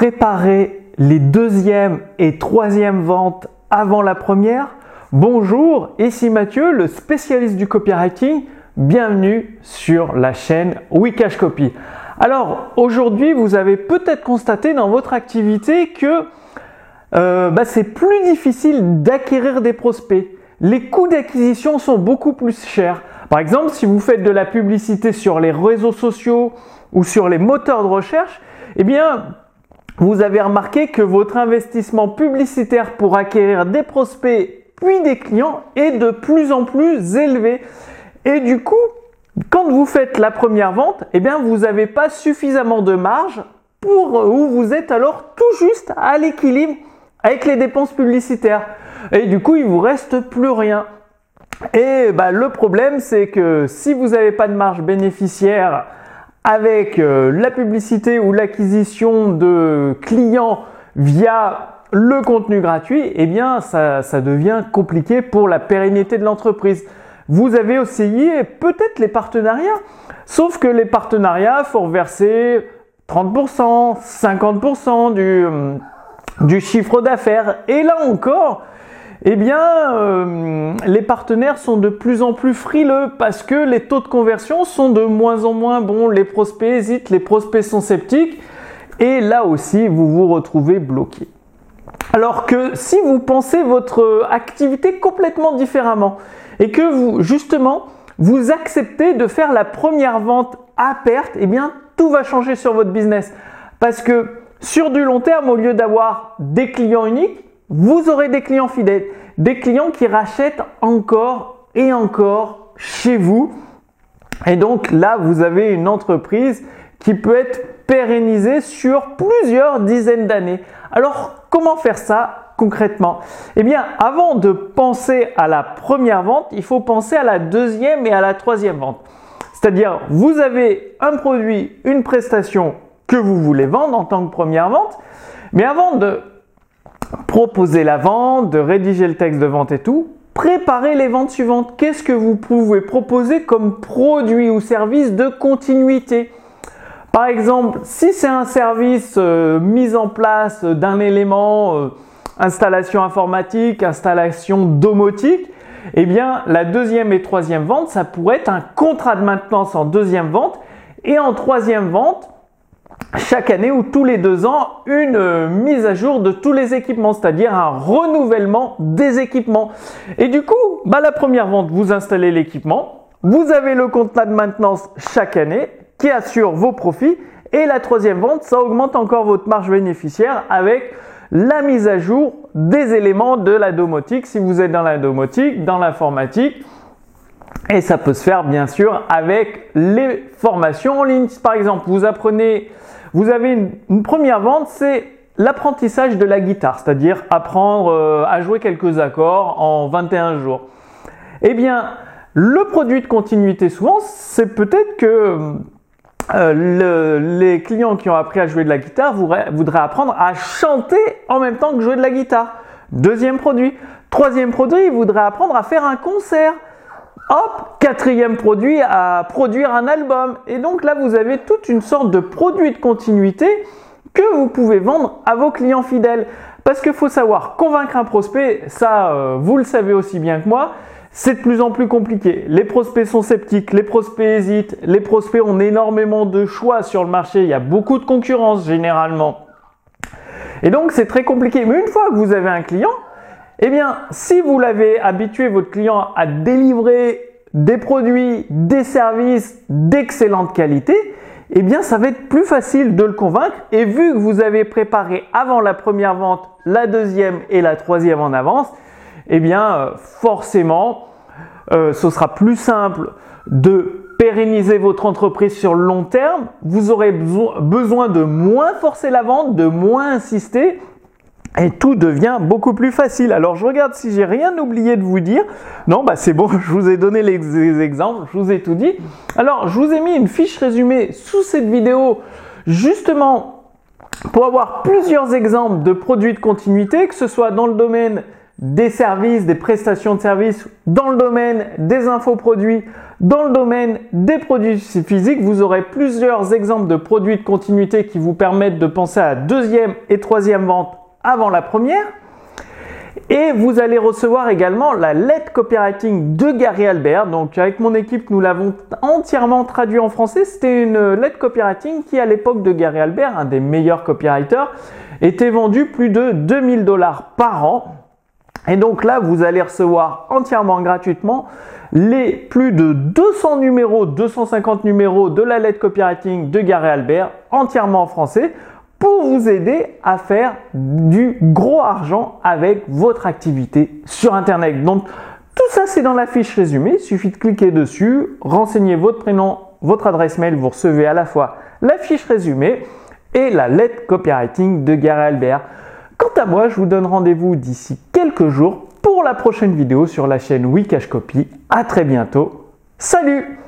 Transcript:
préparer les deuxième et troisième ventes avant la première Bonjour, ici Mathieu, le spécialiste du copywriting. Bienvenue sur la chaîne Wikash Copy. Alors aujourd'hui, vous avez peut-être constaté dans votre activité que euh, bah, c'est plus difficile d'acquérir des prospects. Les coûts d'acquisition sont beaucoup plus chers. Par exemple, si vous faites de la publicité sur les réseaux sociaux ou sur les moteurs de recherche, eh bien, vous avez remarqué que votre investissement publicitaire pour acquérir des prospects puis des clients est de plus en plus élevé. Et du coup, quand vous faites la première vente, eh bien, vous n'avez pas suffisamment de marge pour où vous êtes alors tout juste à l'équilibre avec les dépenses publicitaires. Et du coup, il vous reste plus rien. Et bah, le problème, c'est que si vous n'avez pas de marge bénéficiaire avec euh, la publicité ou l'acquisition de clients via le contenu gratuit, eh bien, ça, devient compliqué pour la pérennité de l'entreprise. Vous avez essayé peut-être les partenariats, sauf que les partenariats, faut reverser 30%, 50% du, euh, du chiffre d'affaires. Et là encore, eh bien, euh, les partenaires sont de plus en plus frileux parce que les taux de conversion sont de moins en moins bons. Les prospects hésitent, les prospects sont sceptiques. Et là aussi, vous vous retrouvez bloqué. Alors que si vous pensez votre activité complètement différemment et que vous, justement, vous acceptez de faire la première vente à perte, eh bien, tout va changer sur votre business. Parce que sur du long terme, au lieu d'avoir des clients uniques, vous aurez des clients fidèles, des clients qui rachètent encore et encore chez vous. Et donc là, vous avez une entreprise qui peut être pérennisée sur plusieurs dizaines d'années. Alors, comment faire ça concrètement? Eh bien, avant de penser à la première vente, il faut penser à la deuxième et à la troisième vente. C'est-à-dire, vous avez un produit, une prestation que vous voulez vendre en tant que première vente, mais avant de proposer la vente, de rédiger le texte de vente et tout, préparez les ventes suivantes. Qu'est-ce que vous pouvez proposer comme produit ou service de continuité? Par exemple, si c'est un service euh, mis en place d'un élément, euh, installation informatique, installation domotique, eh bien la deuxième et troisième vente, ça pourrait être un contrat de maintenance en deuxième vente et en troisième vente, chaque année ou tous les deux ans une euh, mise à jour de tous les équipements, c'est-à-dire un renouvellement des équipements. Et du coup, bah, la première vente, vous installez l'équipement, vous avez le contrat de maintenance chaque année qui assure vos profits. Et la troisième vente, ça augmente encore votre marge bénéficiaire avec la mise à jour des éléments de la domotique si vous êtes dans la domotique, dans l'informatique. Et ça peut se faire bien sûr avec les formations en ligne. Par exemple, vous apprenez vous avez une, première vente, c'est l'apprentissage de la guitare, c'est-à-dire apprendre euh, à jouer quelques accords en 21 jours. Eh bien, le produit de continuité souvent, c'est peut-être que euh, les clients qui ont appris à jouer de la guitare voudraient apprendre à chanter en même temps que jouer de la guitare. Deuxième produit. Troisième produit, ils voudraient apprendre à faire un concert. Hop, quatrième produit, à produire un album. Et donc là, vous avez toute une sorte de produit de continuité que vous pouvez vendre à vos clients fidèles. Parce qu'il faut savoir, convaincre un prospect, ça, euh, vous le savez aussi bien que moi, c'est de plus en plus compliqué. Les prospects sont sceptiques, les prospects hésitent, les prospects ont énormément de choix sur le marché, il y a beaucoup de concurrence généralement. Et donc c'est très compliqué. Mais une fois que vous avez un client, eh bien, si vous l'avez habitué votre client à délivrer des produits, des services d'excellente qualité, eh bien, ça va être plus facile de le convaincre. Et vu que vous avez préparé avant la première vente, la deuxième et la troisième en avance, eh bien, euh, forcément, euh, ce sera plus simple de pérenniser votre entreprise sur le long terme. Vous aurez besoin de moins forcer la vente, de moins insister et tout devient beaucoup plus facile. Alors je regarde si j'ai rien oublié de vous dire. Non, bah c'est bon, je vous ai donné les exemples, je vous ai tout dit. Alors je vous ai mis une fiche résumée sous cette vidéo justement pour avoir plusieurs exemples de produits de continuité, que ce soit dans le domaine des services, des prestations de services dans le domaine des infoproduits, dans le domaine des produits physiques. Vous aurez plusieurs exemples de produits de continuité qui vous permettent de penser à deuxième et troisième vente avant la première. Et vous allez recevoir également la lettre copywriting de Gary Albert. Donc avec mon équipe, nous l'avons entièrement traduit en français. C'était une lettre copywriting qui à l'époque de Gary Albert, un des meilleurs copywriters, était vendue plus de 2000 dollars par an. Et donc là, vous allez recevoir entièrement gratuitement les plus de 200 numéros, 250 numéros de la lettre copywriting de Gary Albert entièrement en français pour vous aider à faire du gros argent avec votre activité sur Internet. Donc tout ça c'est dans la fiche résumée, il suffit de cliquer dessus, renseigner votre prénom, votre adresse mail, vous recevez à la fois la fiche résumée et la lettre copywriting de Gary Albert. Quant à moi, je vous donne rendez-vous d'ici quelques jours pour la prochaine vidéo sur la chaîne Wikash Copy. À très bientôt. Salut